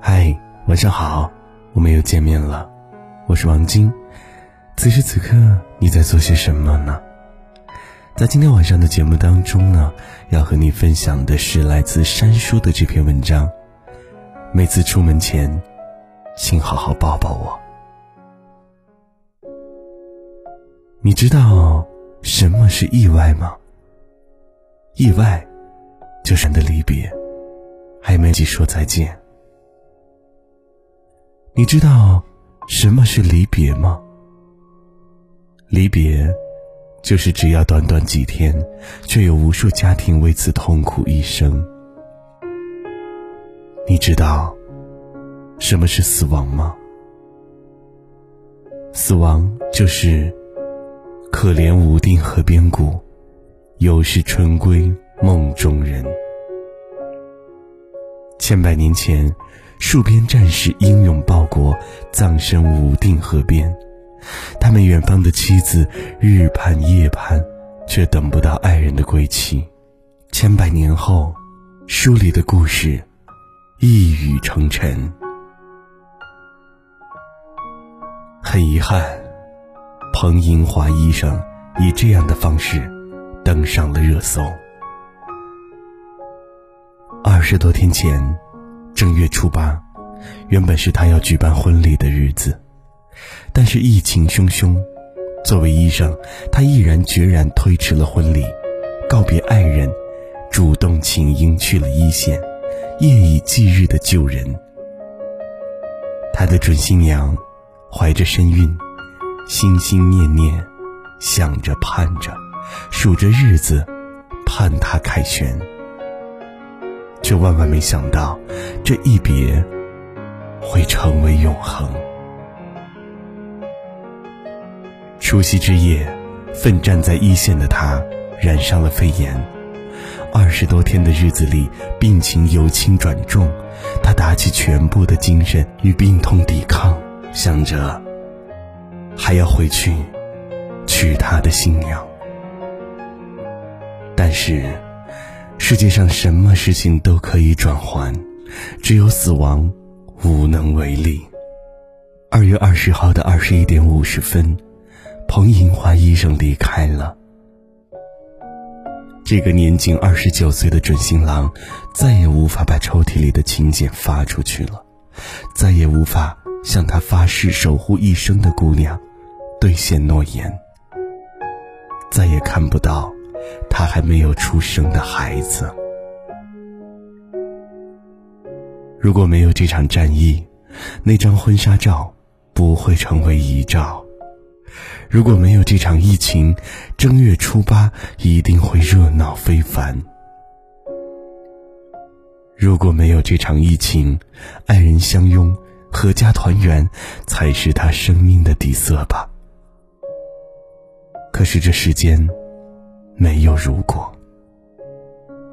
嗨，晚上好，我们又见面了，我是王晶。此时此刻你在做些什么呢？在今天晚上的节目当中呢，要和你分享的是来自山叔的这篇文章。每次出门前，请好好抱抱我。你知道什么是意外吗？意外，就是你的离别，还没及说再见。你知道什么是离别吗？离别，就是只要短短几天，却有无数家庭为此痛苦一生。你知道什么是死亡吗？死亡就是可怜无定河边骨，犹是春归梦中人。千百年前，戍边战士英勇报国，葬身无定河边。他们远方的妻子日盼夜盼，却等不到爱人的归期。千百年后，书里的故事一语成谶。很遗憾，彭银华医生以这样的方式登上了热搜。二十多天前，正月初八，原本是他要举办婚礼的日子。但是疫情汹汹，作为医生，他毅然决然推迟了婚礼，告别爱人，主动请缨去了一线，夜以继日的救人。他的准新娘怀着身孕，心心念念，想着盼着，数着日子，盼他凯旋，却万万没想到，这一别会成为永恒。除夕之夜，奋战在一线的他染上了肺炎。二十多天的日子里，病情由轻转重，他打起全部的精神与病痛抵抗，想着还要回去娶他的新娘。但是，世界上什么事情都可以转还，只有死亡无能为力。二月二十号的二十一点五十分。彭银华医生离开了。这个年仅二十九岁的准新郎，再也无法把抽屉里的请柬发出去了，再也无法向他发誓守护一生的姑娘兑现诺言，再也看不到他还没有出生的孩子。如果没有这场战役，那张婚纱照不会成为遗照。如果没有这场疫情，正月初八一定会热闹非凡。如果没有这场疫情，爱人相拥、阖家团圆，才是他生命的底色吧。可是这世间，没有如果。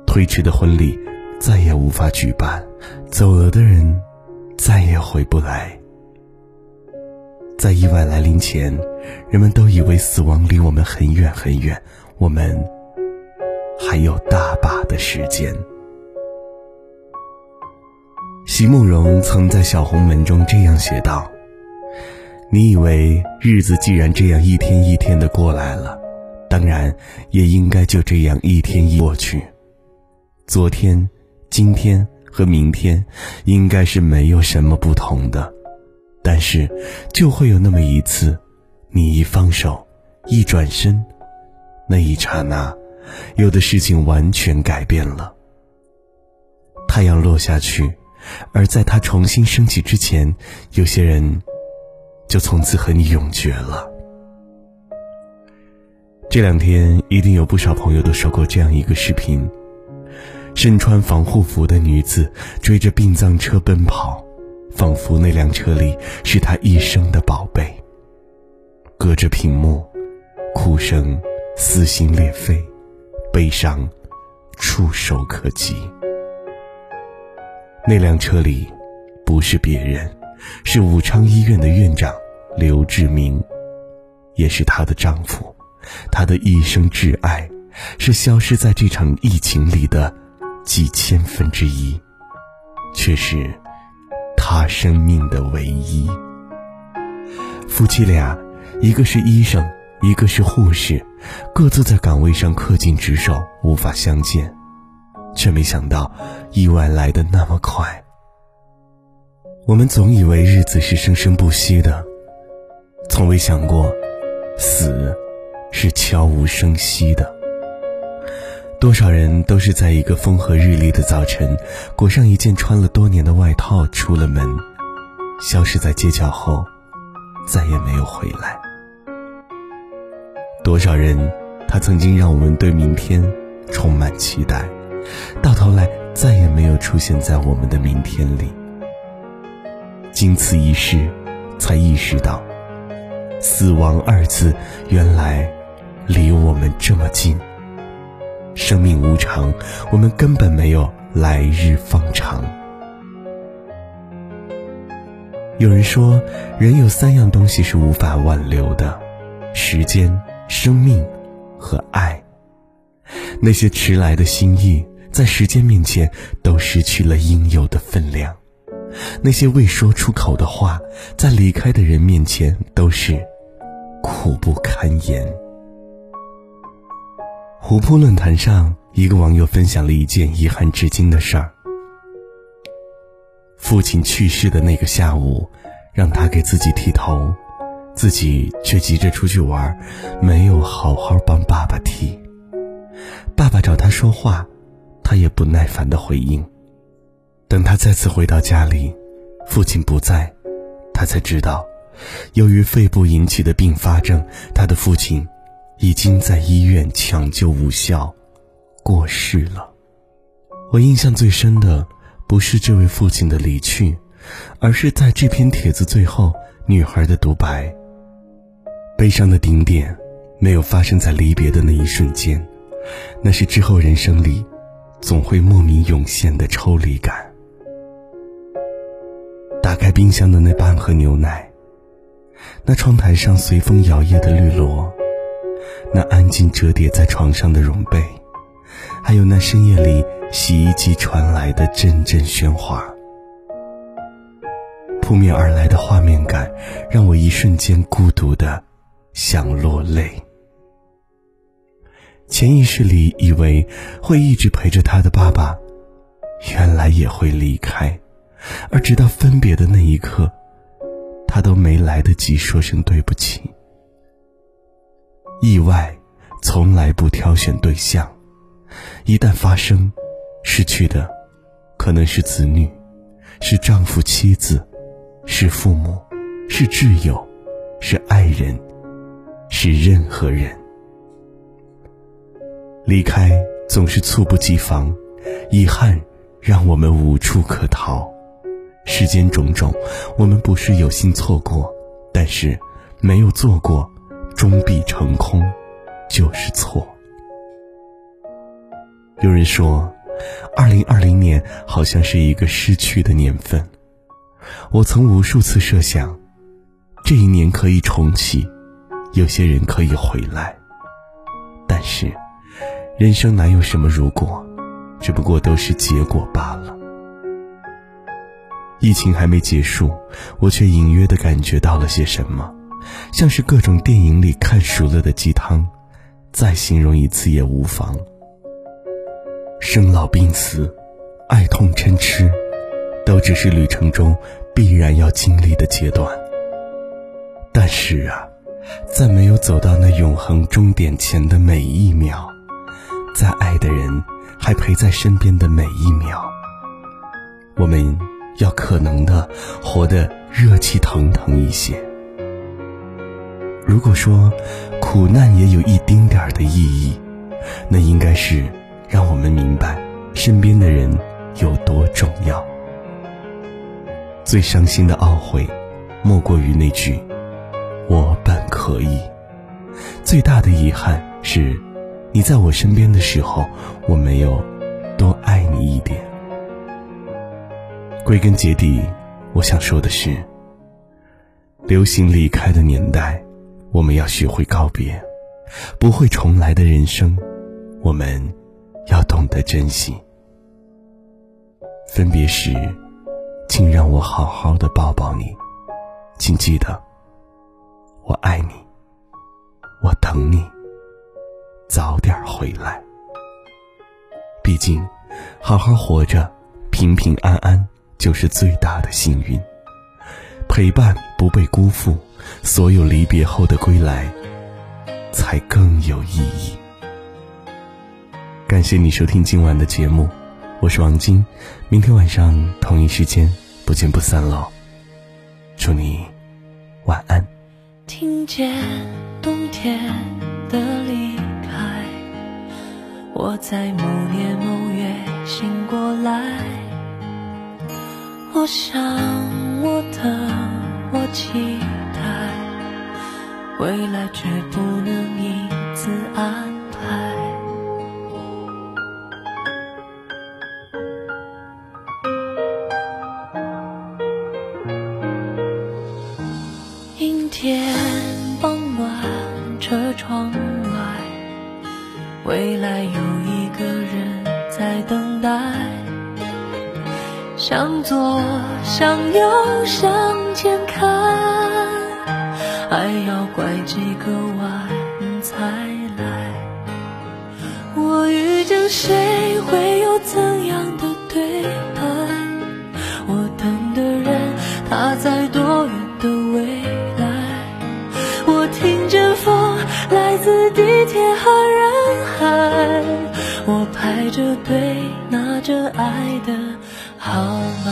推迟的婚礼再也无法举办，走了的人再也回不来。在意外来临前，人们都以为死亡离我们很远很远，我们还有大把的时间。席慕容曾在《小红门》中这样写道：“你以为日子既然这样一天一天的过来了，当然也应该就这样一天一过去。昨天、今天和明天，应该是没有什么不同的。”但是，就会有那么一次，你一放手，一转身，那一刹那，有的事情完全改变了。太阳落下去，而在它重新升起之前，有些人就从此和你永绝了。这两天，一定有不少朋友都收过这样一个视频：身穿防护服的女子追着殡葬车奔跑。仿佛那辆车里是她一生的宝贝。隔着屏幕，哭声撕心裂肺，悲伤触手可及。那辆车里不是别人，是武昌医院的院长刘志明，也是她的丈夫，他的一生挚爱，是消失在这场疫情里的几千分之一，却是。他生命的唯一。夫妻俩，一个是医生，一个是护士，各自在岗位上恪尽职守，无法相见，却没想到意外来得那么快。我们总以为日子是生生不息的，从未想过，死是悄无声息的。多少人都是在一个风和日丽的早晨，裹上一件穿了多年的外套，出了门，消失在街角后。再也没有回来。多少人，他曾经让我们对明天充满期待，到头来再也没有出现在我们的明天里。经此一事，才意识到，死亡二字原来离我们这么近。生命无常，我们根本没有来日方长。有人说，人有三样东西是无法挽留的：时间、生命和爱。那些迟来的心意，在时间面前都失去了应有的分量；那些未说出口的话，在离开的人面前都是苦不堪言。虎扑论坛上，一个网友分享了一件遗憾至今的事儿。父亲去世的那个下午，让他给自己剃头，自己却急着出去玩，没有好好帮爸爸剃。爸爸找他说话，他也不耐烦的回应。等他再次回到家里，父亲不在，他才知道，由于肺部引起的并发症，他的父亲已经在医院抢救无效，过世了。我印象最深的。不是这位父亲的离去，而是在这篇帖子最后，女孩的独白。悲伤的顶点，没有发生在离别的那一瞬间，那是之后人生里，总会莫名涌现的抽离感。打开冰箱的那半盒牛奶，那窗台上随风摇曳的绿萝，那安静折叠在床上的绒被，还有那深夜里。洗衣机传来的阵阵喧哗，扑面而来的画面感，让我一瞬间孤独的想落泪。潜意识里以为会一直陪着他的爸爸，原来也会离开，而直到分别的那一刻，他都没来得及说声对不起。意外从来不挑选对象，一旦发生。失去的，可能是子女，是丈夫、妻子，是父母，是挚友，是爱人，是任何人。离开总是猝不及防，遗憾让我们无处可逃。世间种种，我们不是有心错过，但是没有做过，终必成空，就是错。有人说。二零二零年好像是一个失去的年份，我曾无数次设想，这一年可以重启，有些人可以回来，但是，人生哪有什么如果，只不过都是结果罢了。疫情还没结束，我却隐约的感觉到了些什么，像是各种电影里看熟了的鸡汤，再形容一次也无妨。生老病死，爱痛嗔痴，都只是旅程中必然要经历的阶段。但是啊，在没有走到那永恒终点前的每一秒，在爱的人还陪在身边的每一秒，我们要可能的活得热气腾腾一些。如果说苦难也有一丁点儿的意义，那应该是。让我们明白，身边的人有多重要。最伤心的懊悔，莫过于那句“我本可以”。最大的遗憾是，你在我身边的时候，我没有多爱你一点。归根结底，我想说的是，流行离开的年代，我们要学会告别；不会重来的人生，我们。要懂得珍惜。分别时，请让我好好的抱抱你，请记得，我爱你，我等你，早点回来。毕竟，好好活着，平平安安就是最大的幸运。陪伴不被辜负，所有离别后的归来，才更有意义。感谢你收听今晚的节目，我是王晶，明天晚上同一时间不见不散喽。祝你晚安。听见冬天的离开，我在某年某月醒过来，我想我的我期待，未来却不能一次安排。阴天傍晚，车窗外，未来有一个人在等待。向左，向右，向几个弯才来。我遇见谁，会有怎样的对白？我等的人，他在多远的未来？我听见风来自地铁和人海，我排着队拿着爱的号码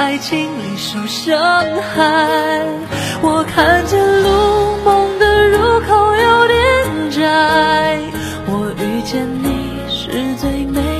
爱情里受伤害，我看见路梦的入口有点窄，我遇见你是最美。